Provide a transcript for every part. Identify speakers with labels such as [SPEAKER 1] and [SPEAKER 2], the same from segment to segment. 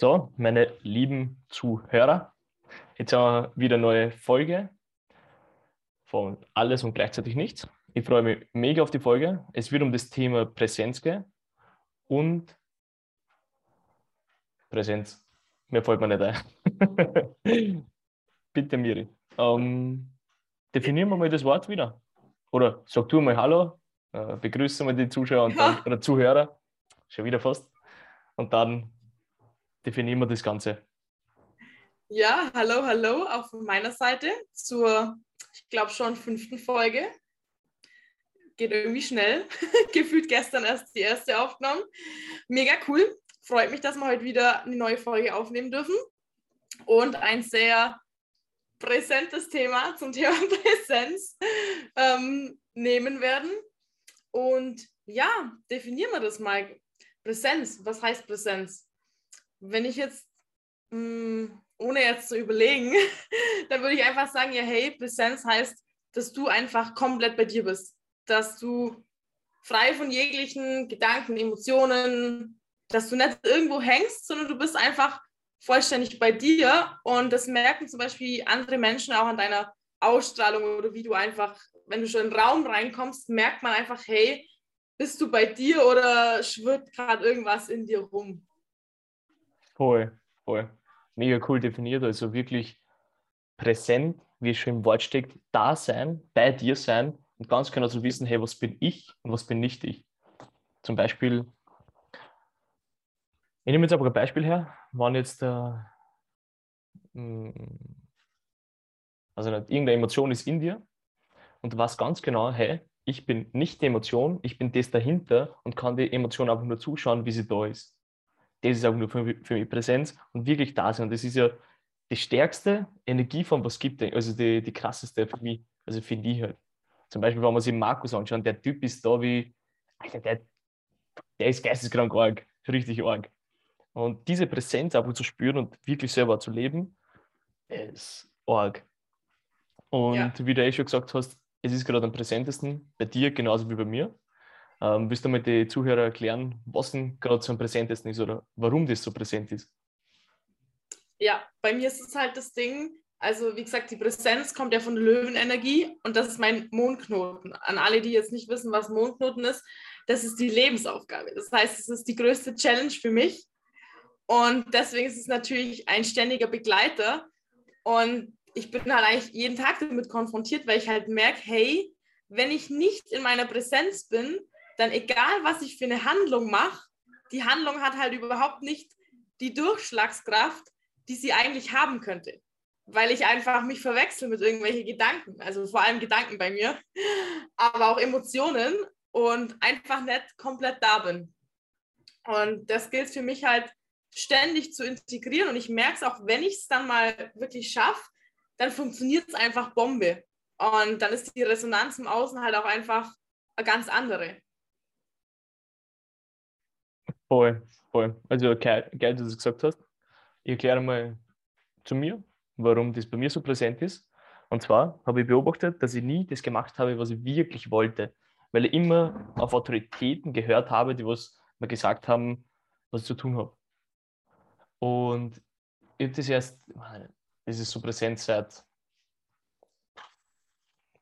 [SPEAKER 1] So, meine lieben Zuhörer, jetzt haben wir wieder eine neue Folge von Alles und gleichzeitig nichts. Ich freue mich mega auf die Folge. Es wird um das Thema Präsenz gehen und Präsenz. Mir fällt mir nicht ein. Bitte, Miri. Ähm, definieren wir mal das Wort wieder. Oder sag du mal Hallo, äh, begrüßen wir die Zuschauer und dann, oder Zuhörer. Schon wieder fast. Und dann definieren wir das Ganze.
[SPEAKER 2] Ja, hallo, hallo, auch von meiner Seite zur, ich glaube schon, fünften Folge. Geht irgendwie schnell. Gefühlt gestern erst die erste aufgenommen. Mega cool. Freut mich, dass wir heute wieder eine neue Folge aufnehmen dürfen. Und ein sehr präsentes Thema zum Thema Präsenz ähm, nehmen werden. Und ja, definieren wir das mal. Präsenz, was heißt Präsenz? Wenn ich jetzt, mh, hm, ohne jetzt zu überlegen, dann würde ich einfach sagen, ja, hey, Präsenz heißt, dass du einfach komplett bei dir bist. Dass du frei von jeglichen Gedanken, Emotionen, dass du nicht irgendwo hängst, sondern du bist einfach vollständig bei dir. Und das merken zum Beispiel andere Menschen auch an deiner Ausstrahlung oder wie du einfach, wenn du schon in den Raum reinkommst, merkt man einfach, hey, bist du bei dir oder schwirrt gerade irgendwas in dir rum?
[SPEAKER 1] Voll, voll. Mega cool definiert. Also wirklich präsent, wie es schon im Wort steckt, da sein, bei dir sein und ganz genau zu wissen, hey, was bin ich und was bin nicht ich. Zum Beispiel, ich nehme jetzt aber ein Beispiel her, wann jetzt äh, also nicht, irgendeine Emotion ist in dir und du weißt ganz genau, hey, ich bin nicht die Emotion, ich bin das dahinter und kann die Emotion einfach nur zuschauen, wie sie da ist das ist auch nur für, für mich Präsenz und wirklich da sein. Und das ist ja die stärkste Energieform, was es gibt, also die, die krasseste für mich, also finde ich halt. Zum Beispiel, wenn man sich Markus anschaut, der Typ ist da wie, Alter, der, der ist geisteskrank arg, richtig arg. Und diese Präsenz einfach zu spüren und wirklich selber zu leben, ist arg. Und ja. wie du eh schon gesagt hast, es ist gerade am präsentesten bei dir genauso wie bei mir. Ähm, willst du mal die Zuhörer erklären, was denn gerade so am präsentesten ist oder warum das so präsent ist?
[SPEAKER 2] Ja, bei mir ist es halt das Ding, also wie gesagt, die Präsenz kommt ja von der Löwenenergie und das ist mein Mondknoten. An alle, die jetzt nicht wissen, was Mondknoten ist, das ist die Lebensaufgabe. Das heißt, es ist die größte Challenge für mich und deswegen ist es natürlich ein ständiger Begleiter und ich bin halt eigentlich jeden Tag damit konfrontiert, weil ich halt merke, hey, wenn ich nicht in meiner Präsenz bin, dann egal, was ich für eine Handlung mache, die Handlung hat halt überhaupt nicht die Durchschlagskraft, die sie eigentlich haben könnte. Weil ich einfach mich verwechsel mit irgendwelchen Gedanken, also vor allem Gedanken bei mir, aber auch Emotionen und einfach nicht komplett da bin. Und das gilt für mich halt ständig zu integrieren und ich merke es auch, wenn ich es dann mal wirklich schaffe, dann funktioniert es einfach Bombe. Und dann ist die Resonanz im Außen halt auch einfach eine ganz andere.
[SPEAKER 1] Voll, voll. Also geil, geil, dass du das gesagt hast. Ich erkläre mal zu mir, warum das bei mir so präsent ist. Und zwar habe ich beobachtet, dass ich nie das gemacht habe, was ich wirklich wollte. Weil ich immer auf Autoritäten gehört habe, die was mir gesagt haben, was ich zu tun habe. Und ich habe das erst, das ist so präsent seit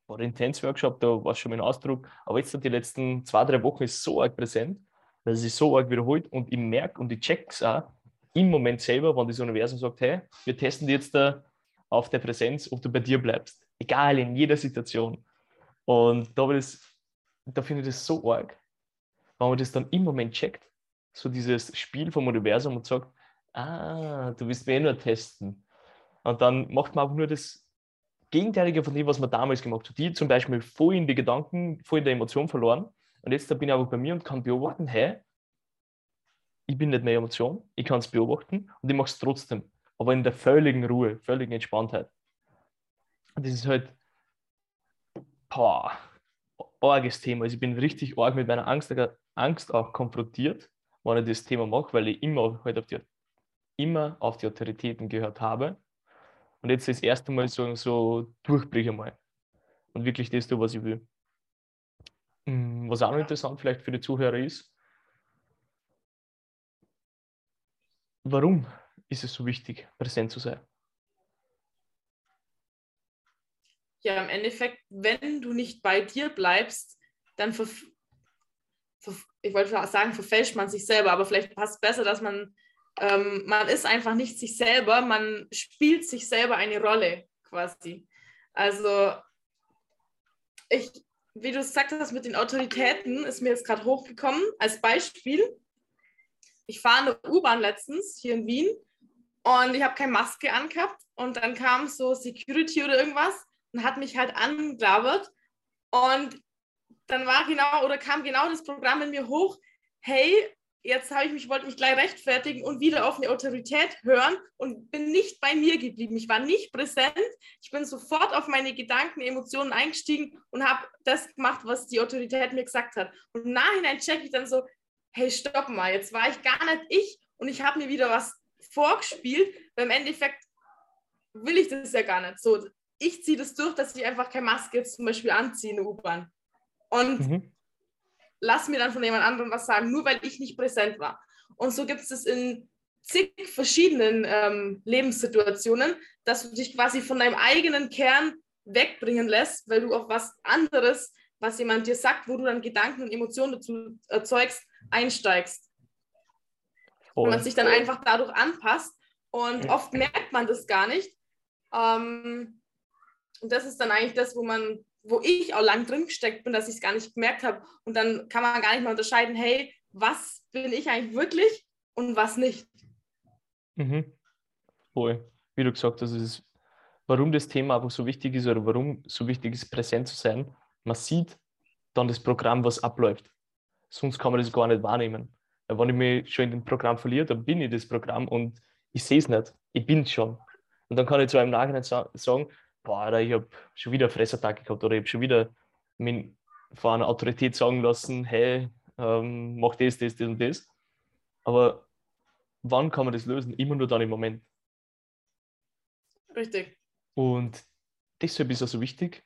[SPEAKER 1] war Intense Workshop, da war schon mein Ausdruck, aber jetzt die letzten zwei, drei Wochen ist so arg präsent, dass es sich so arg wiederholt und ich merke und ich check es auch im Moment selber, wenn das Universum sagt, hey, wir testen jetzt da auf der Präsenz, ob du bei dir bleibst. Egal, in jeder Situation. Und da, da finde ich das so arg, wenn man das dann im Moment checkt, so dieses Spiel vom Universum und sagt, ah, du willst mir eh nur testen. Und dann macht man einfach nur das Gegenteilige von dem, was man damals gemacht hat. Die zum Beispiel voll in die Gedanken, voll in der Emotion verloren und jetzt bin ich aber bei mir und kann beobachten, hey, ich bin nicht mehr Emotion, ich kann es beobachten und ich mache es trotzdem, aber in der völligen Ruhe, völligen Entspanntheit. Und das ist halt, boah, arges Thema. Also ich bin richtig arg mit meiner Angst, Angst auch konfrontiert, wenn ich das Thema mache, weil ich immer halt auf die, immer auf die Autoritäten gehört habe. Und jetzt das erste Mal so, so durchbreche mal und wirklich das tue, was ich will. Mm, was auch noch interessant vielleicht für die Zuhörer ist, warum ist es so wichtig, präsent zu sein?
[SPEAKER 2] Ja, im Endeffekt, wenn du nicht bei dir bleibst, dann ver, ver, ich wollte sagen, verfälscht man sich selber, aber vielleicht passt es besser, dass man, ähm, man ist einfach nicht sich selber, man spielt sich selber eine Rolle quasi. Also ich, wie du gesagt hast mit den Autoritäten, ist mir jetzt gerade hochgekommen als Beispiel. Ich fahre eine U-Bahn letztens hier in Wien und ich habe keine Maske angehabt und dann kam so Security oder irgendwas und hat mich halt angelabert und dann war genau oder kam genau das Programm in mir hoch, hey, jetzt habe ich mich, wollte mich gleich rechtfertigen und wieder auf eine Autorität hören und bin nicht bei mir geblieben. Ich war nicht präsent. Ich bin sofort auf meine Gedanken, Emotionen eingestiegen und habe das gemacht, was die Autorität mir gesagt hat. Und im Nachhinein checke ich dann so, hey, stopp mal, jetzt war ich gar nicht ich und ich habe mir wieder was vorgespielt, weil im Endeffekt will ich das ja gar nicht. So, ich ziehe das durch, dass ich einfach keine Maske zum Beispiel anziehe in der U-Bahn. Und mhm lass mir dann von jemand anderem was sagen, nur weil ich nicht präsent war. Und so gibt es in zig verschiedenen ähm, Lebenssituationen, dass du dich quasi von deinem eigenen Kern wegbringen lässt, weil du auf was anderes, was jemand dir sagt, wo du dann Gedanken und Emotionen dazu erzeugst, einsteigst. Oh. Und man sich dann einfach dadurch anpasst. Und oft merkt man das gar nicht. Ähm, und das ist dann eigentlich das, wo man wo ich auch lang drin gesteckt bin, dass ich es gar nicht gemerkt habe. Und dann kann man gar nicht mehr unterscheiden, hey, was bin ich eigentlich wirklich und was nicht.
[SPEAKER 1] Mhm. Voll. Wie du gesagt hast, ist, warum das Thema einfach so wichtig ist oder warum so wichtig ist, präsent zu sein. Man sieht dann das Programm, was abläuft. Sonst kann man das gar nicht wahrnehmen. Wenn ich mich schon in dem Programm verliere, dann bin ich das Programm und ich sehe es nicht. Ich bin es schon. Und dann kann ich zu einem Nachhinein sagen, boah, ich habe schon wieder Fressattacke gehabt oder ich habe schon wieder min, von einer Autorität sagen lassen, hey, ähm, mach das, das, das und das. Aber wann kann man das lösen? Immer nur dann im Moment.
[SPEAKER 2] Richtig.
[SPEAKER 1] Und deshalb ist es so wichtig,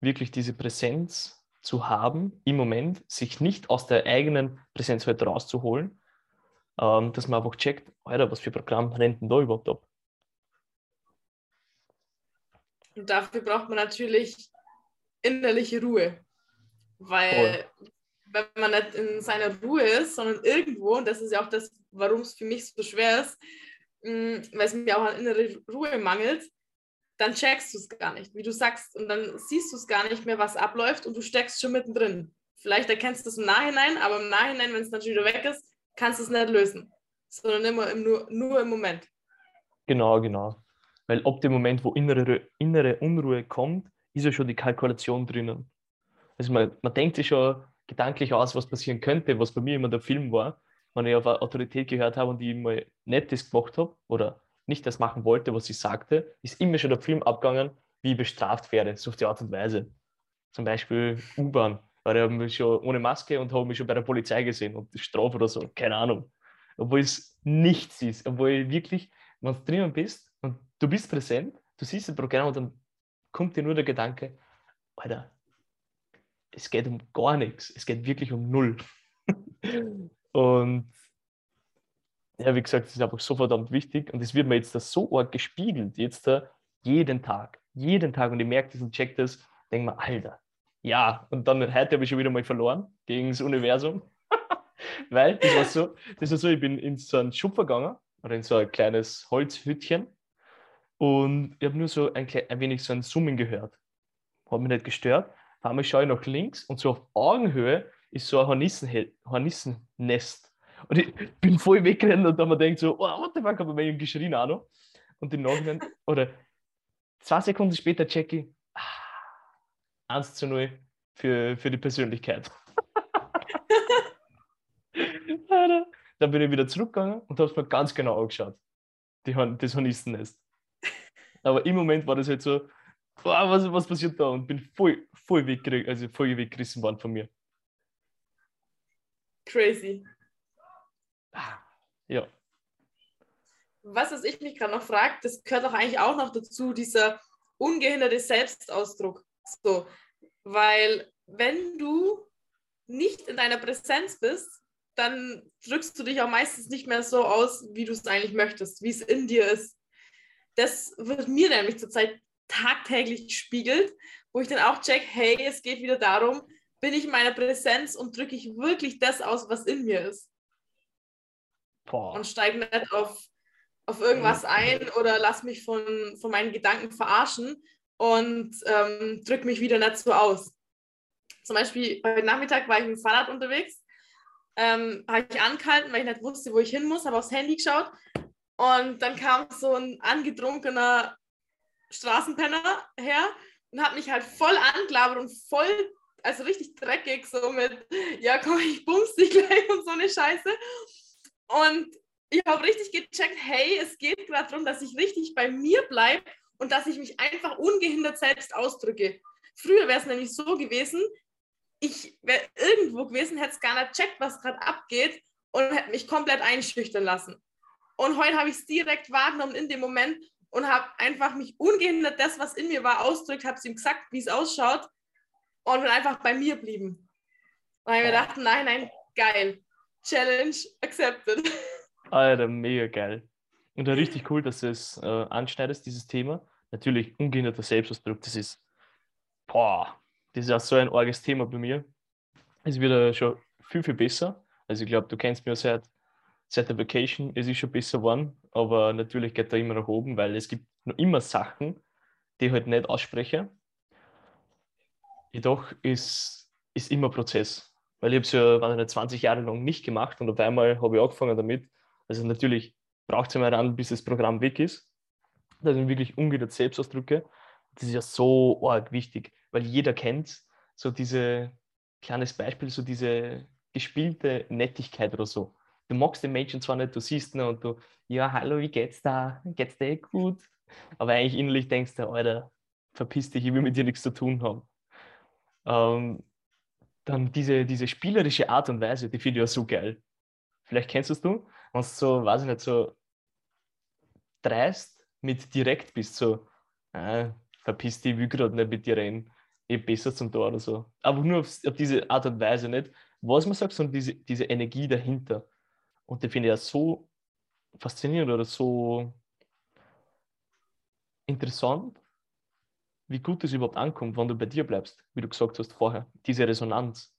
[SPEAKER 1] wirklich diese Präsenz zu haben im Moment, sich nicht aus der eigenen Präsenz halt rauszuholen, ähm, dass man einfach checkt, Alter, was für Programm rennt denn da überhaupt ab?
[SPEAKER 2] Und dafür braucht man natürlich innerliche Ruhe. Weil oh. wenn man nicht in seiner Ruhe ist, sondern irgendwo, und das ist ja auch das, warum es für mich so schwer ist, mm, weil es mir auch an innere Ruhe mangelt, dann checkst du es gar nicht, wie du sagst. Und dann siehst du es gar nicht mehr, was abläuft und du steckst schon mittendrin. Vielleicht erkennst du es im Nachhinein, aber im Nachhinein, wenn es natürlich wieder weg ist, kannst du es nicht lösen. Sondern immer im, nur, nur im Moment.
[SPEAKER 1] Genau, genau. Weil ab dem Moment, wo innere, innere Unruhe kommt, ist ja schon die Kalkulation drinnen. Also man, man denkt sich schon gedanklich aus, was passieren könnte, was bei mir immer der Film war, wenn ich auf eine Autorität gehört habe und die mal das gemacht habe oder nicht das machen wollte, was sie sagte, ist immer schon der Film abgegangen, wie ich bestraft werde, so auf die Art und Weise. Zum Beispiel U-Bahn, weil ich habe mich schon ohne Maske und habe mich schon bei der Polizei gesehen und Strafe oder so, keine Ahnung. Obwohl es nichts ist, obwohl ich wirklich, wenn du drinnen bist, du bist präsent, du siehst das Programm und dann kommt dir nur der Gedanke, Alter, es geht um gar nichts, es geht wirklich um null. und ja, wie gesagt, das ist einfach so verdammt wichtig und es wird mir jetzt das so arg gespiegelt, jetzt da jeden Tag, jeden Tag und ich merke das und check das, denke mir, Alter, ja, und dann heute habe ich schon wieder mal verloren gegen das Universum, weil das war so, das war so, ich bin in so einen Schub gegangen oder in so ein kleines Holzhütchen und ich habe nur so ein, ein, wenig so ein Summen gehört. Hat mich nicht gestört. Einmal schaue ich nach links und so auf Augenhöhe ist so ein Hornissen Hornissennest. Und ich bin voll weggerannt und dann man denkt so, oh, what the fuck, habe ich mir geschrien auch noch. Und im Nachhinein, oder zwei Sekunden später checke ich, ah, 1 zu 0 für, für die Persönlichkeit. dann bin ich wieder zurückgegangen und habe es mir ganz genau angeschaut. Die, das Hornissennest. Aber im Moment war das halt so, boah, was, was passiert da? Und bin voll, voll, weggerissen, also voll weggerissen worden von mir.
[SPEAKER 2] Crazy.
[SPEAKER 1] Ja.
[SPEAKER 2] Was, was ich mich gerade noch frage, das gehört doch eigentlich auch noch dazu, dieser ungehinderte Selbstausdruck. So, weil wenn du nicht in deiner Präsenz bist, dann drückst du dich auch meistens nicht mehr so aus, wie du es eigentlich möchtest, wie es in dir ist. Das wird mir nämlich zurzeit tagtäglich gespiegelt, wo ich dann auch check, hey, es geht wieder darum, bin ich in meiner Präsenz und drücke ich wirklich das aus, was in mir ist. Boah. Und steige nicht auf, auf irgendwas ein oder lass mich von, von meinen Gedanken verarschen und ähm, drücke mich wieder nicht so aus. Zum Beispiel heute Nachmittag war ich mit dem Fahrrad unterwegs, ähm, habe ich angehalten, weil ich nicht wusste, wo ich hin muss, habe aufs Handy geschaut und dann kam so ein angetrunkener Straßenpenner her und hat mich halt voll angelabert und voll, also richtig dreckig, so mit, ja komm, ich bumst dich gleich und so eine Scheiße. Und ich habe richtig gecheckt, hey, es geht gerade darum, dass ich richtig bei mir bleibe und dass ich mich einfach ungehindert selbst ausdrücke. Früher wäre es nämlich so gewesen, ich wäre irgendwo gewesen, hätte es gar nicht checkt, was gerade abgeht und hätte mich komplett einschüchtern lassen. Und heute habe ich es direkt wahrgenommen in dem Moment und habe einfach mich ungehindert das, was in mir war, ausdrückt, habe es ihm gesagt, wie es ausschaut und bin einfach bei mir geblieben. Weil ich mir dachte, nein, nein, geil. Challenge accepted.
[SPEAKER 1] Alter, mega geil. Und dann richtig cool, dass du es äh, anschneidest, dieses Thema. Natürlich ungehinderter Selbstausdruck, das ist, boah, das ist auch so ein arges Thema bei mir. Es wird schon viel, viel besser. Also ich glaube, du kennst mich ja seit seit der Vacation ist es schon besser geworden, aber natürlich geht da immer nach oben, weil es gibt noch immer Sachen, die ich halt nicht ausspreche. Jedoch ist, ist immer Prozess, weil ich habe es ja nicht, 20 Jahre lang nicht gemacht und auf einmal habe ich angefangen damit. Also natürlich braucht es einmal an, bis das Programm weg ist, dass ich wirklich ungehindert selbst ausdrücke. Das ist ja so arg wichtig, weil jeder kennt so diese, kleines Beispiel, so diese gespielte Nettigkeit oder so du magst den Menschen zwar nicht, du siehst ihn und du, ja, hallo, wie geht's da? Geht's dir eh gut? Aber eigentlich innerlich denkst du, Alter, verpiss dich, ich will mit dir nichts zu tun haben. Ähm, dann diese, diese spielerische Art und Weise, die finde ich ja so geil. Vielleicht kennst du es du, wenn du so, weiß ich nicht, so dreist mit direkt bist, so, äh, verpiss dich, ich will gerade nicht mit dir reden, ich besser zum Tor oder so. Aber nur auf, auf, diese Art und Weise nicht, was man sagt, sondern diese, diese Energie dahinter. Und die finde ich ja so faszinierend oder so interessant, wie gut es überhaupt ankommt, wenn du bei dir bleibst, wie du gesagt hast vorher. Diese Resonanz.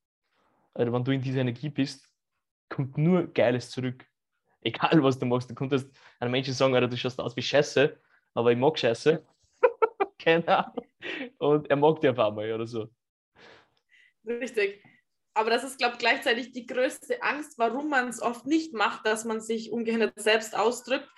[SPEAKER 1] Also wenn du in dieser Energie bist, kommt nur Geiles zurück. Egal, was du machst. Du konntest einem Menschen sagen, Alter, du schaust aus wie Scheiße, aber ich mag Scheiße. Keine Ahnung. Und er mag dich auf einmal oder so.
[SPEAKER 2] Richtig aber das ist, glaube ich, gleichzeitig die größte Angst, warum man es oft nicht macht, dass man sich ungehindert selbst ausdrückt,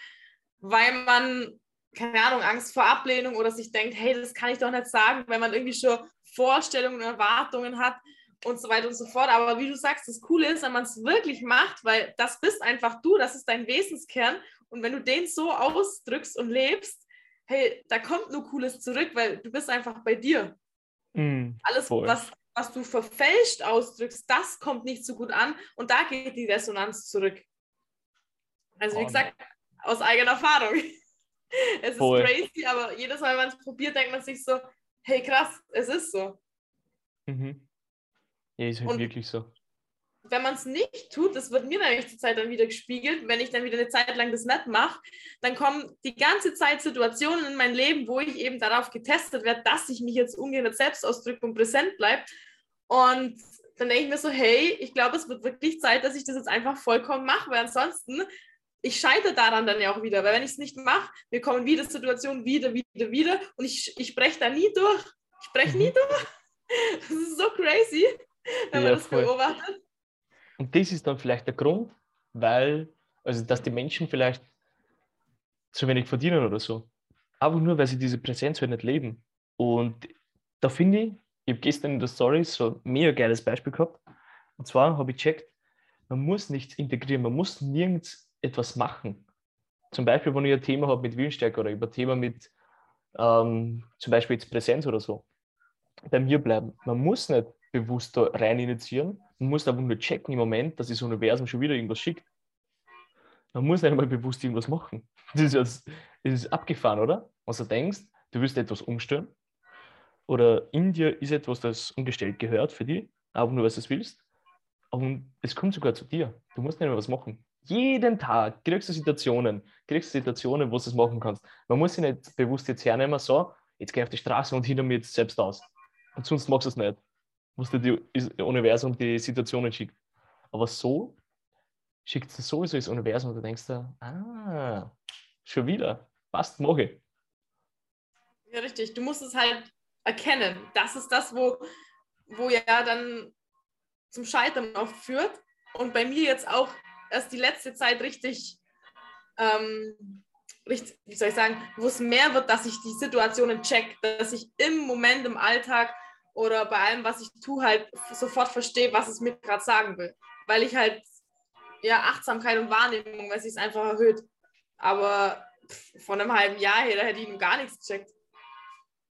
[SPEAKER 2] weil man, keine Ahnung, Angst vor Ablehnung oder sich denkt, hey, das kann ich doch nicht sagen, wenn man irgendwie schon Vorstellungen und Erwartungen hat und so weiter und so fort. Aber wie du sagst, das Coole ist, wenn man es wirklich macht, weil das bist einfach du, das ist dein Wesenskern. Und wenn du den so ausdrückst und lebst, hey, da kommt nur Cooles zurück, weil du bist einfach bei dir. Mm, Alles, voll. was was du verfälscht ausdrückst, das kommt nicht so gut an und da geht die Resonanz zurück. Also wie gesagt, aus eigener Erfahrung. es Voll. ist crazy, aber jedes Mal, wenn man es probiert, denkt man sich so, hey krass, es ist so.
[SPEAKER 1] Mhm. Ja, ist halt und wirklich so
[SPEAKER 2] wenn man es nicht tut, das wird mir nämlich zur Zeit dann wieder gespiegelt, wenn ich dann wieder eine Zeit lang das nicht mache, dann kommen die ganze Zeit Situationen in mein Leben, wo ich eben darauf getestet werde, dass ich mich jetzt ungehindert selbst ausdrücke und präsent bleibe. Und dann denke ich mir so, hey, ich glaube, es wird wirklich Zeit, dass ich das jetzt einfach vollkommen mache, weil ansonsten, ich scheitere daran dann ja auch wieder, weil wenn ich es nicht mache, wir kommen wieder Situationen wieder, wieder, wieder und ich, ich spreche da nie durch. Ich spreche nie mhm. durch. Das ist so crazy, wenn ja, man das voll. beobachtet.
[SPEAKER 1] Und das ist dann vielleicht der Grund, weil, also dass die Menschen vielleicht zu wenig verdienen oder so. Aber nur, weil sie diese Präsenz halt nicht leben. Und da finde ich, ich habe gestern in der Story so ein mega geiles Beispiel gehabt. Und zwar habe ich checkt, man muss nichts integrieren, man muss nirgends etwas machen. Zum Beispiel, wenn ich ein Thema habe mit Willensstärke oder über Thema mit ähm, zum Beispiel jetzt Präsenz oder so, bei mir bleiben. Man muss nicht bewusst da rein initiieren, man muss einfach nur checken im Moment, dass das Universum schon wieder irgendwas schickt. Man muss nicht einmal bewusst irgendwas machen. Das ist, das ist abgefahren, oder? Was du denkst, du willst etwas umstellen oder in dir ist etwas, das umgestellt gehört für dich, aber nur, weil du willst. Und es kommt sogar zu dir. Du musst nicht mehr was machen. Jeden Tag kriegst du Situationen, kriegst du Situationen, wo du es machen kannst. Man muss sich nicht bewusst jetzt hernehmen, so, jetzt geh auf die Straße und hinter mir jetzt selbst aus. Und sonst machst du es nicht. Muss dir das Universum die Situationen schickt. Aber so schickt es sowieso das Universum und du denkst da, ah, schon wieder, passt, mache ich.
[SPEAKER 2] Ja, richtig. Du musst es halt erkennen. Das ist das, wo, wo ja dann zum Scheitern oft führt. Und bei mir jetzt auch erst die letzte Zeit richtig, ähm, richtig wie soll ich sagen, wo es mehr wird, dass ich die Situationen check, dass ich im Moment, im Alltag oder bei allem, was ich tue, halt sofort verstehe, was es mir gerade sagen will. Weil ich halt, ja, Achtsamkeit und Wahrnehmung, weil es sich einfach erhöht. Aber von einem halben Jahr her, da hätte ich ihm gar nichts gecheckt.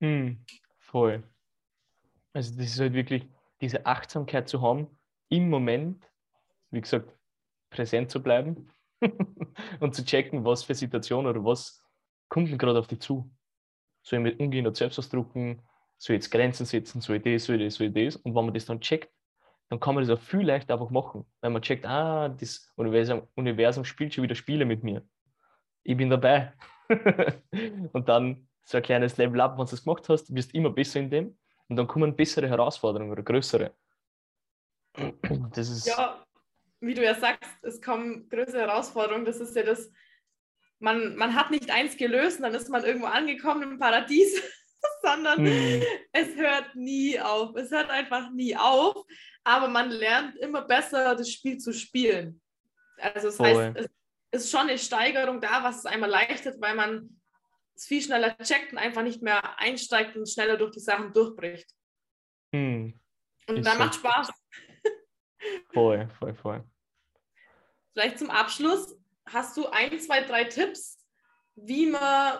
[SPEAKER 1] Hm, voll. Also das ist halt wirklich diese Achtsamkeit zu haben, im Moment, wie gesagt, präsent zu bleiben und zu checken, was für Situationen oder was kommt denn gerade auf dich zu. Ich mit umgehen und Selbstausdrucken, ich jetzt Grenzen setzen, ich das, ich das, ich das. Und wenn man das dann checkt, dann kann man das auch viel leichter einfach machen. Weil man checkt, ah, das Universum, Universum spielt schon wieder Spiele mit mir. Ich bin dabei. und dann so ein kleines Level up, wenn du es gemacht hast, wirst du immer besser in dem. Und dann kommen bessere Herausforderungen oder größere.
[SPEAKER 2] Das ist ja, wie du ja sagst, es kommen größere Herausforderungen. Das ist ja das, man, man hat nicht eins gelöst dann ist man irgendwo angekommen im Paradies, sondern hm. es hört nie auf. Es hört einfach nie auf, aber man lernt immer besser, das Spiel zu spielen. Also das Voll. heißt, es ist schon eine Steigerung da, was es einmal leichtet, weil man es viel schneller checkt und einfach nicht mehr einsteigt und schneller durch die Sachen durchbricht. Hm. Und dann macht Spaß.
[SPEAKER 1] Voll, voll, voll.
[SPEAKER 2] Vielleicht zum Abschluss, hast du ein, zwei, drei Tipps, wie man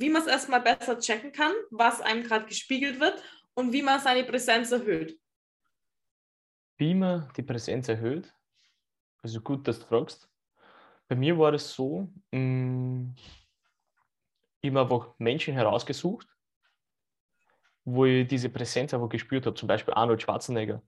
[SPEAKER 2] wie man es erstmal besser checken kann, was einem gerade gespiegelt wird und wie man seine Präsenz erhöht?
[SPEAKER 1] Wie man die Präsenz erhöht? Also gut, dass du fragst. Bei mir war es so, mh, mm, ich habe einfach Menschen herausgesucht, wo ich diese Präsenz einfach gespürt habe. Zum Beispiel Arnold Schwarzenegger.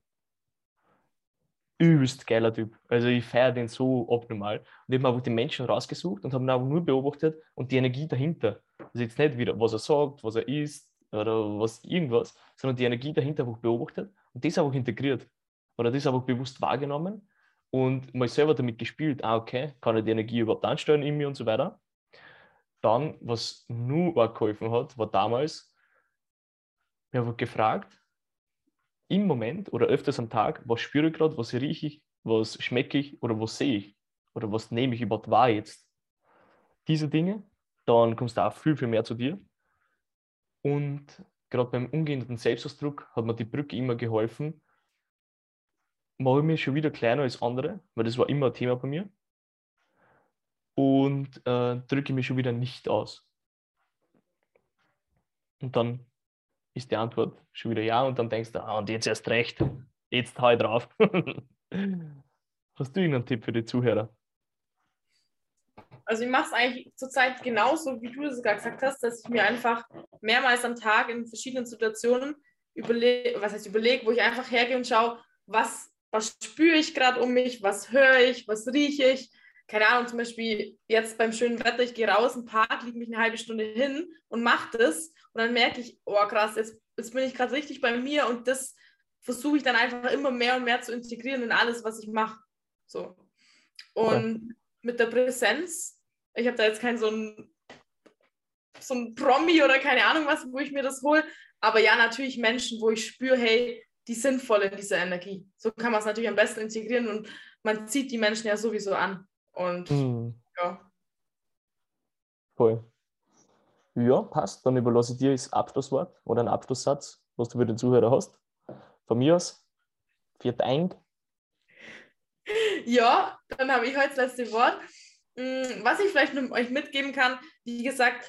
[SPEAKER 1] Übelst geiler Typ. Also ich feiere den so abnormal. Und ich habe einfach die Menschen rausgesucht und habe ihn einfach nur beobachtet und die Energie dahinter. Also jetzt nicht wieder, was er sagt, was er isst oder was irgendwas, sondern die Energie dahinter einfach beobachtet und das einfach integriert. Oder das einfach bewusst wahrgenommen und mal selber damit gespielt. Ah, okay, kann ich die Energie überhaupt ansteuern in mir und so weiter. Dann, was nur auch geholfen hat, war damals, ich habe gefragt, im Moment oder öfters am Tag, was spüre ich gerade, was rieche ich, was schmecke ich oder was sehe ich oder was nehme ich überhaupt wahr jetzt. Diese Dinge, dann kommst du auch viel, viel mehr zu dir. Und gerade beim umgehenden Selbstausdruck hat mir die Brücke immer geholfen. Mache ich mich schon wieder kleiner als andere, weil das war immer ein Thema bei mir und äh, drücke mich schon wieder nicht aus. Und dann ist die Antwort schon wieder ja und dann denkst du, ah, und jetzt erst recht, jetzt hau ich drauf. Hast du irgendeinen Tipp für die Zuhörer?
[SPEAKER 2] Also ich mache es eigentlich zurzeit genauso, wie du es gerade gesagt hast, dass ich mir einfach mehrmals am Tag in verschiedenen Situationen überlege, was heißt überlege, wo ich einfach hergehe und schaue, was, was spüre ich gerade um mich, was höre ich, was rieche ich, keine Ahnung, zum Beispiel jetzt beim schönen Wetter, ich gehe raus im Park, liege mich eine halbe Stunde hin und mache das und dann merke ich, oh krass, jetzt, jetzt bin ich gerade richtig bei mir und das versuche ich dann einfach immer mehr und mehr zu integrieren in alles, was ich mache. So. Und ja. mit der Präsenz, ich habe da jetzt kein so ein, so ein Promi oder keine Ahnung was, wo ich mir das hole, aber ja, natürlich Menschen, wo ich spüre, hey, die sind voll in dieser Energie. So kann man es natürlich am besten integrieren und man zieht die Menschen ja sowieso an. Und mhm. ja.
[SPEAKER 1] Cool. Ja, passt. Dann überlasse ich dir das Abschlusswort oder einen Abschlusssatz, was du für den Zuhörer hast. Von mir aus. Viert ein.
[SPEAKER 2] Ja, dann habe ich heute das letzte Wort. Mm, was ich vielleicht euch mitgeben kann, wie gesagt,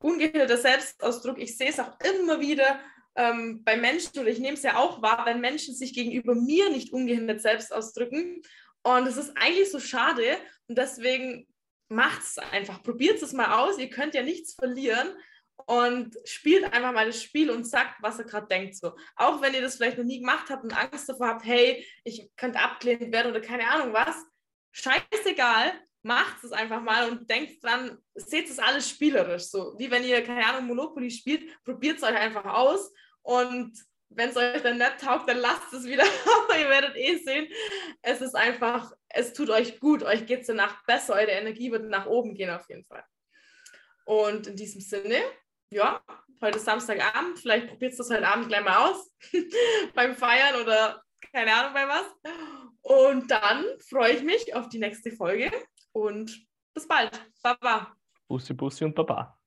[SPEAKER 2] ungehinderter Selbstausdruck. Ich sehe es auch immer wieder ähm, bei Menschen oder ich nehme es ja auch wahr, wenn Menschen sich gegenüber mir nicht ungehindert selbst ausdrücken. Und es ist eigentlich so schade. Und deswegen macht es einfach. Probiert es mal aus. Ihr könnt ja nichts verlieren. und spielt einfach mal das Spiel und sagt, was er gerade denkt. So. Auch wenn ihr das vielleicht noch nie gemacht habt und Angst davor habt, hey, ich könnte abgelehnt werden oder keine Ahnung was. Scheißegal, macht es einfach mal und denkt dran, seht es alles spielerisch. So wie wenn ihr, keine Ahnung, Monopoly spielt, probiert es euch einfach aus und wenn es euch dann nicht taugt, dann lasst es wieder. ihr werdet eh sehen, es ist einfach, es tut euch gut, euch geht es danach besser, eure Energie wird nach oben gehen auf jeden Fall. Und in diesem Sinne, ja, heute ist Samstagabend, vielleicht probiert es das heute Abend gleich mal aus beim Feiern oder keine Ahnung bei was. Und dann freue ich mich auf die nächste Folge und bis bald. Baba.
[SPEAKER 1] Bussi, Bussi und Baba.